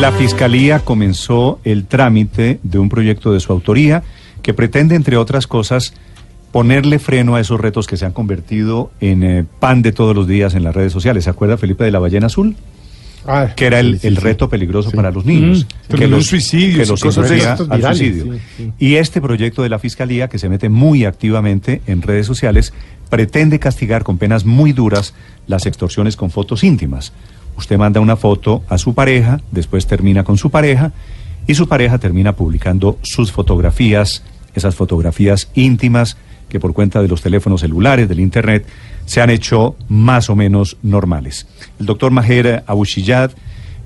La Fiscalía comenzó el trámite de un proyecto de su autoría que pretende, entre otras cosas, ponerle freno a esos retos que se han convertido en eh, pan de todos los días en las redes sociales. ¿Se acuerda, Felipe, de la ballena azul? Ah, que era el, sí, sí, el sí. reto peligroso Sí. para los niños. Mm, que los suicidios que los cosas de estos al virales, suicidio. Y este proyecto de la Fiscalía, que se mete muy activamente en redes sociales, pretende castigar con penas muy duras las extorsiones con fotos íntimas. Usted manda una foto a su pareja, después termina con su pareja y su pareja termina publicando sus fotografías, esas fotografías íntimas que por cuenta de los teléfonos celulares, del Internet, se han hecho más o menos normales. El doctor Maher Abushiyad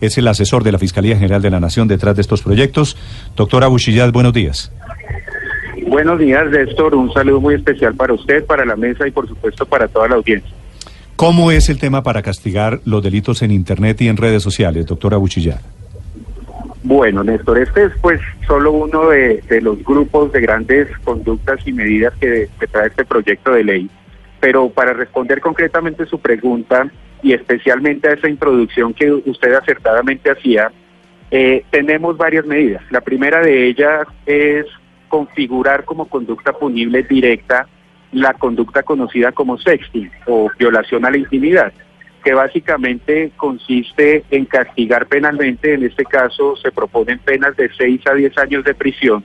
es el asesor de la Fiscalía General de la Nación detrás de estos proyectos. Doctor Abushiyad, buenos días. Buenos días, Néstor. Un saludo muy especial para usted, para la mesa y por supuesto para toda la audiencia. ¿Cómo es el tema para castigar los delitos en Internet y en redes sociales, doctor Abuchillar? Bueno, Néstor, este es pues solo uno de, los grupos de grandes conductas y medidas que, que trae este proyecto de ley. Pero para responder concretamente su pregunta y especialmente a esa introducción que usted acertadamente hacía, eh, tenemos varias medidas. La primera de ellas es configurar como conducta punible directa la conducta conocida como sexting o violación a la intimidad, que básicamente consiste en castigar penalmente, en este caso se proponen penas de 6 a 10 años de prisión,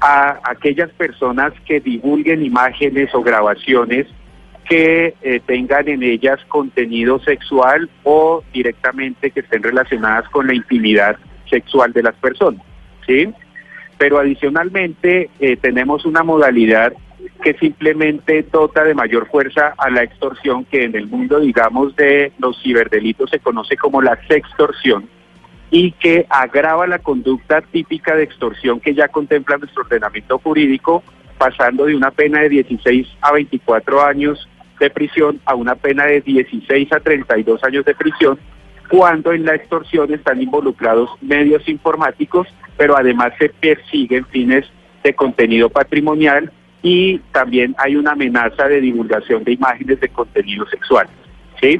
a aquellas personas que divulguen imágenes o grabaciones que eh, tengan en ellas contenido sexual o directamente que estén relacionadas con la intimidad sexual de las personas, ¿sí? Pero adicionalmente eh, tenemos una modalidad que simplemente dota de mayor fuerza a la extorsión que en el mundo, digamos, de los ciberdelitos se conoce como la sextorsión y que agrava la conducta típica de extorsión que ya contempla nuestro ordenamiento jurídico, pasando de una pena de 16 a 24 años de prisión a una pena de 16 a 32 años de prisión, cuando en la extorsión están involucrados medios informáticos, pero además se persiguen fines de contenido patrimonial y también hay una amenaza de divulgación de imágenes de contenido sexual. ¿sí?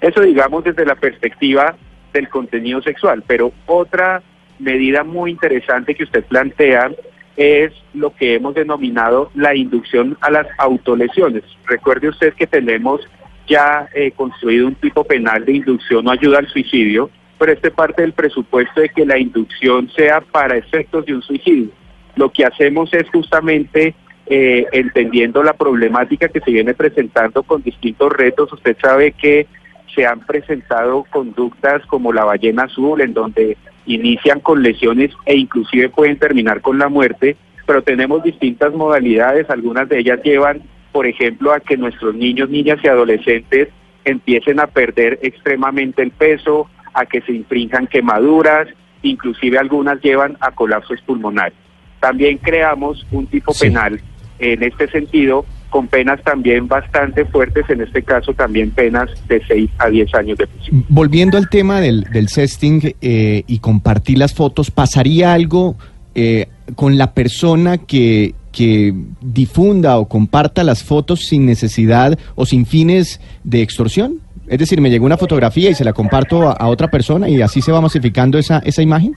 Eso digamos desde la perspectiva del contenido sexual, pero otra medida muy interesante que usted plantea es lo que hemos denominado la inducción a las autolesiones. Recuerde usted que tenemos ya eh, construido un tipo penal de inducción o ayuda al suicidio, pero este parte del presupuesto de que la inducción sea para efectos de un suicidio. Lo que hacemos es justamente eh, entendiendo la problemática que se viene presentando con distintos retos. Usted sabe que se han presentado conductas como la ballena azul, en donde inician con lesiones e inclusive pueden terminar con la muerte, pero tenemos distintas modalidades, algunas de ellas llevan, por ejemplo, a que nuestros niños, niñas y adolescentes empiecen a perder extremadamente el peso, a que se infrinjan quemaduras, inclusive algunas llevan a colapsos pulmonares. También creamos un tipo Sí. penal en este sentido, con penas también bastante fuertes, en este caso también penas de 6 a 10 años de prisión. Volviendo al tema del, del sexting eh, y compartir las fotos, ¿pasaría algo eh, con la persona que, que difunda o comparta las fotos sin necesidad o sin fines de extorsión? Es decir, me llegó una fotografía y se la comparto a, a otra persona y así se va masificando esa, esa imagen.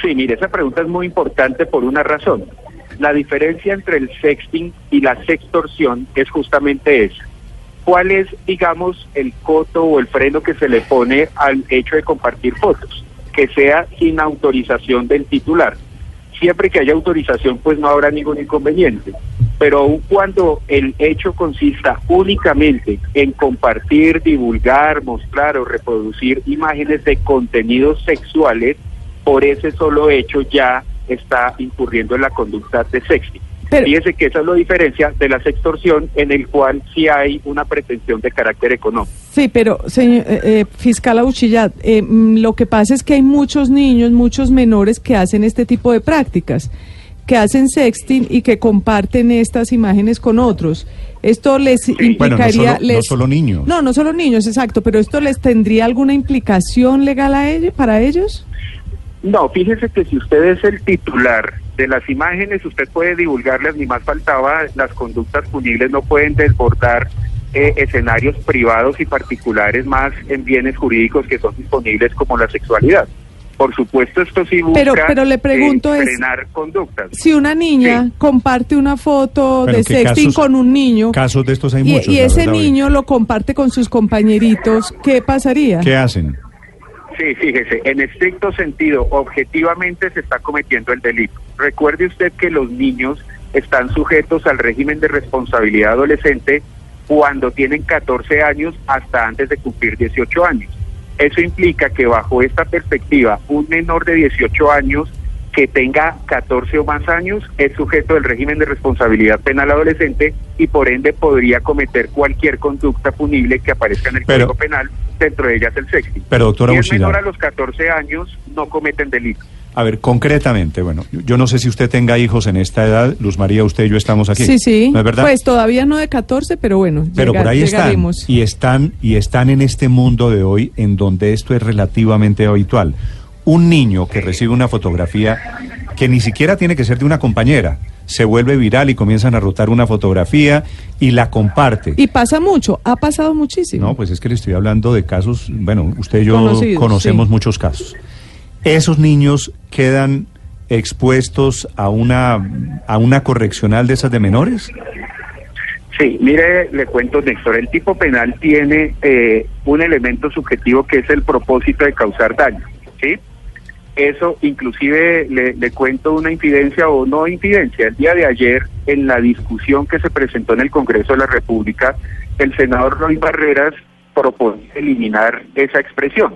Sí, mire, esa pregunta es muy importante por una razón. La diferencia entre el sexting y la sextorsión es justamente esa. ¿Cuál es, digamos, el coto o el freno que se le pone al hecho de compartir fotos? Que sea sin autorización del titular. Siempre que haya autorización, pues no habrá ningún inconveniente. Pero aun cuando el hecho consista únicamente en compartir, divulgar, mostrar o reproducir imágenes de contenidos sexuales, por ese solo hecho ya está incurriendo en la conducta de sexting. Pero- Fíjese que esa es la diferencia de la sextorsión en el cual sí hay una pretensión de carácter económico. Sí, pero señor, eh, eh, fiscal Auchillat, eh, mm, lo que pasa es que hay muchos niños, muchos menores que hacen este tipo de prácticas, que hacen sexting y que comparten estas imágenes con otros. Esto les implicaría... Bueno, no solo- no les- solo niños. No, no solo niños, exacto, pero esto les tendría alguna implicación legal a ellos, para ellos. No, fíjese que si usted es el titular de las imágenes, usted puede divulgarlas, ni más faltaba, las conductas punibles no pueden desbordar eh, escenarios privados y particulares más en bienes jurídicos que son disponibles como la sexualidad. Por supuesto, esto sí busca Pero- pero le pregunto eh, es- frenar conductas. Si una niña Sí. comparte una foto Pero de ¿qué sexting casos- con un niño Casos de estos hay y, muchos. y ese verdad, hoy. niño lo comparte con sus compañeritos, ¿qué pasaría? ¿Qué hacen? Sí, fíjese, en estricto sentido, objetivamente se está cometiendo el delito. Recuerde usted que los niños están sujetos al régimen de responsabilidad adolescente cuando tienen 14 años hasta antes de cumplir 18 años. Eso implica que bajo esta perspectiva, un menor de 18 años que tenga 14 o más años es sujeto del régimen de responsabilidad penal adolescente y por ende podría cometer cualquier conducta punible que aparezca en el Pero- Código Penal, dentro de ellas el sexting. Pero, doctora si es menor a los 14 años, no cometen delito. A ver, concretamente, bueno, yo- no sé si usted tenga hijos en esta edad, Luz María, usted y yo estamos aquí. Sí, sí. ¿No es verdad? Pues todavía no de 14, pero bueno, Pero llega- por ahí están llegaremos. y están y están en este mundo de hoy en donde esto es relativamente habitual. Un niño que recibe una fotografía que ni siquiera tiene que ser de una compañera, se vuelve viral y comienzan a rotar una fotografía y la comparte. Y pasa mucho, ha pasado muchísimo. No, pues es que le estoy hablando de casos, bueno, usted y yo Conocidos, conocemos sí. muchos casos. Esos niños quedan expuestos a una a una correccional de esas de menores? Sí, mire, le cuento, Néstor, el tipo penal tiene eh, un elemento subjetivo que es el propósito de causar daño, ¿sí? Eso, inclusive, le, cuento una infidencia o no infidencia. El día de ayer, en la discusión que se presentó en el Congreso de la República, el senador Roy Barreras propone eliminar esa expresión.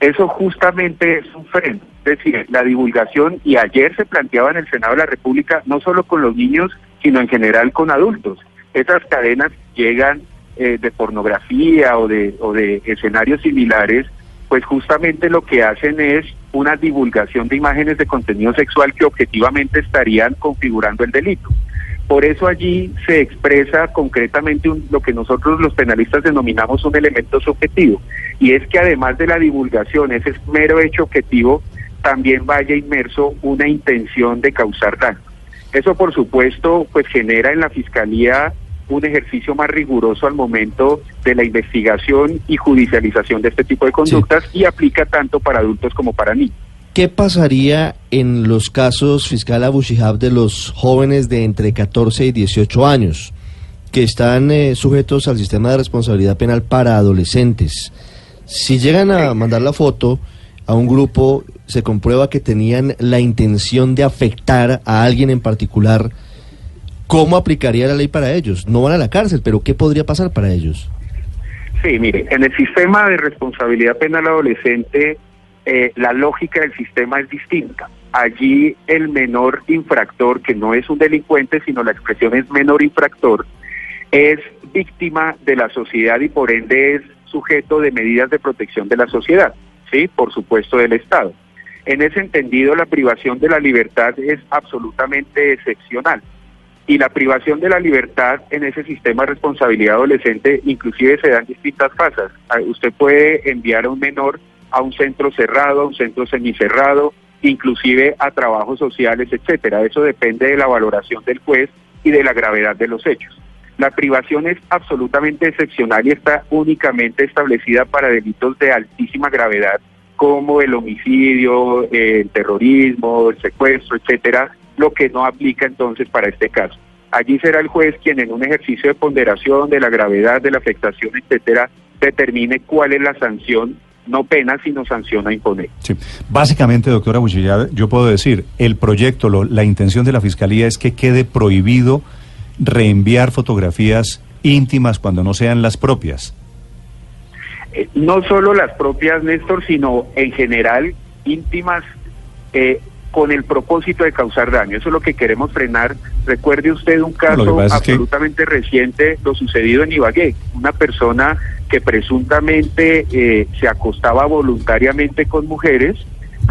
Eso justamente es un freno, es decir, la divulgación, y ayer se planteaba en el Senado de la República, no solo con los niños, sino en general con adultos. Esas cadenas llegan eh, de pornografía o de, o de escenarios similares, pues justamente lo que hacen es una divulgación de imágenes de contenido sexual que objetivamente estarían configurando el delito. Por eso allí se expresa concretamente un- lo que nosotros los penalistas denominamos un elemento subjetivo, y es que además de la divulgación, ese mero hecho objetivo, también vaya inmerso una intención de causar daño. Eso, por supuesto, pues genera en la Fiscalía un ejercicio más riguroso al momento de la investigación y judicialización de este tipo de conductas y aplica tanto para adultos como para niños. ¿Qué pasaría en los casos, fiscal Abu Shihab, de los jóvenes de entre 14 y 18 años que están eh, sujetos al sistema de responsabilidad penal para adolescentes? Si llegan a mandar la foto a un grupo, se comprueba que tenían la intención de afectar a alguien en particular, ¿cómo aplicaría la ley para ellos? No van a la cárcel, pero ¿qué podría pasar para ellos? Sí, mire, en el sistema de responsabilidad penal adolescente, eh, la lógica del sistema es distinta. Allí el menor infractor, que no es un delincuente, sino la expresión es menor infractor, es víctima de la sociedad y por ende es sujeto de medidas de protección de la sociedad, sí, por supuesto del Estado. En ese entendido, la privación de la libertad es absolutamente excepcional. Y la privación de la libertad en ese sistema de responsabilidad adolescente inclusive se dan distintas fases. Ah, Usted puede enviar a un menor a un centro cerrado, a un centro semicerrado, inclusive a trabajos sociales, etcétera. Eso depende de la valoración del juez y de la gravedad de los hechos. La privación es absolutamente excepcional y está únicamente establecida para delitos de altísima gravedad como el homicidio, el terrorismo, el secuestro, etcétera, lo que no aplica entonces para este caso. Allí será el juez quien en un ejercicio de ponderación de la gravedad de la afectación, etcétera, determine cuál es la sanción, no pena, sino sanción a imponer. Sí. Básicamente, doctora Buchilla, yo puedo decir, el proyecto, lo- la intención de la Fiscalía es que quede prohibido reenviar fotografías íntimas cuando no sean las propias. Eh, no solo las propias, Néstor, sino en general íntimas eh, con el propósito de causar daño. Eso es lo que queremos frenar. Recuerde usted un caso que- absolutamente reciente, lo sucedido en Ibagué. Una persona que presuntamente eh, se acostaba voluntariamente con mujeres,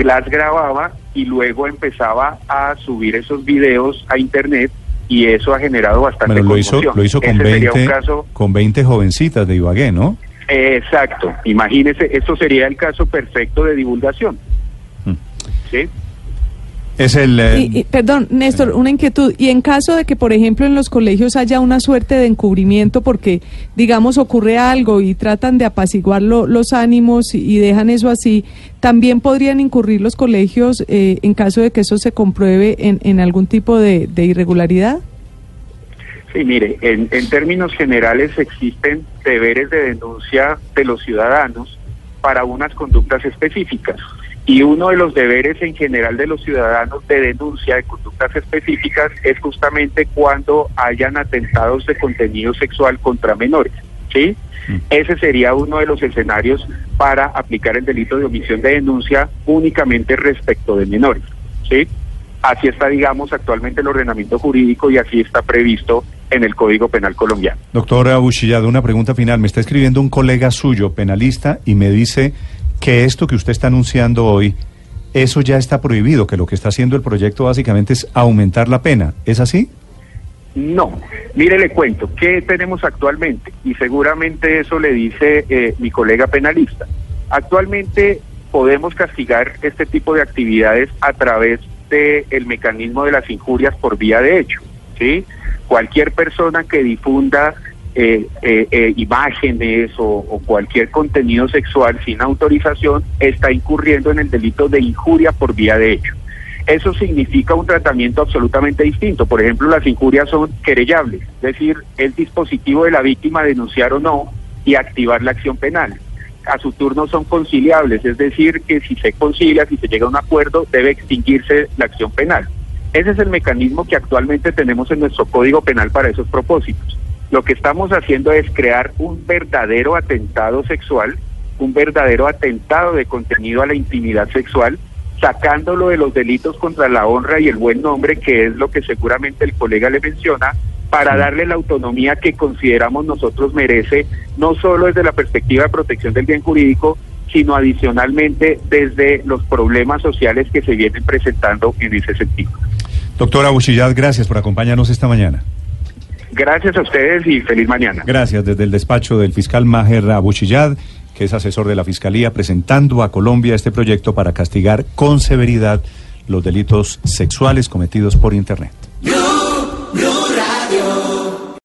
las grababa y luego empezaba a subir esos videos a internet y eso ha generado bastante Bueno, lo hizo, conmoción. lo hizo con, Ese sería 20, un caso con 20 jovencitas de Ibagué, ¿no? Exacto, imagínese, esto sería el caso perfecto de divulgación. Mm. ¿Sí? Es el... eh, Y- y- perdón, Néstor, una inquietud. Y en caso de que, por ejemplo, en los colegios haya una suerte de encubrimiento porque, digamos, ocurre algo y tratan de apaciguar lo- los ánimos y, y dejan eso así, ¿también podrían incurrir los colegios eh, en caso de que eso se compruebe en, en algún tipo de, de irregularidad? Sí, mire, en, en términos generales existen deberes de denuncia de los ciudadanos para unas conductas específicas. Y uno de los deberes en general de los ciudadanos de denuncia de conductas específicas es justamente cuando hayan atentados de contenido sexual contra menores. ¿Sí? Ese sería uno de los escenarios para aplicar el delito de omisión de denuncia únicamente respecto de menores. ¿Sí? Así está, digamos, actualmente el ordenamiento jurídico y así está previsto en el Código Penal colombiano. Doctora Buchillado, una pregunta final. Me está escribiendo un colega suyo, penalista, y me dice que esto que usted está anunciando hoy, eso ya está prohibido, que lo que está haciendo el proyecto básicamente es aumentar la pena. ¿Es así? No, mire, le cuento, ¿qué tenemos actualmente? Y seguramente eso le dice eh, mi colega penalista. Actualmente podemos castigar este tipo de actividades a través del mecanismo de las injurias por vía de hecho, ¿sí? Cualquier persona que difunda eh, eh, eh, imágenes o, cualquier contenido sexual sin autorización está incurriendo en el delito de injuria por vía de hecho. Eso significa un tratamiento absolutamente distinto. Por ejemplo, las injurias son querellables, es decir, es dispositivo de la víctima denunciar o no y activar la acción penal. A su turno son conciliables, es decir, que si se concilia, si se llega a un acuerdo, debe extinguirse la acción penal. Ese es el mecanismo que actualmente tenemos en nuestro Código Penal para esos propósitos. Lo que estamos haciendo es crear un verdadero atentado sexual, un verdadero atentado de contenido a la intimidad sexual, sacándolo de los delitos contra la honra y el buen nombre, que es lo que seguramente el colega le menciona, para darle la autonomía que consideramos nosotros merece, no solo desde la perspectiva de protección del bien jurídico, sino adicionalmente desde los problemas sociales que se vienen presentando en ese sentido. Doctora Buchillad, gracias por acompañarnos esta mañana. Gracias a ustedes y feliz mañana. Gracias desde el despacho del fiscal Maher Abuchillad, que es asesor de la Fiscalía, presentando a Colombia este proyecto para castigar con severidad los delitos sexuales cometidos por Internet.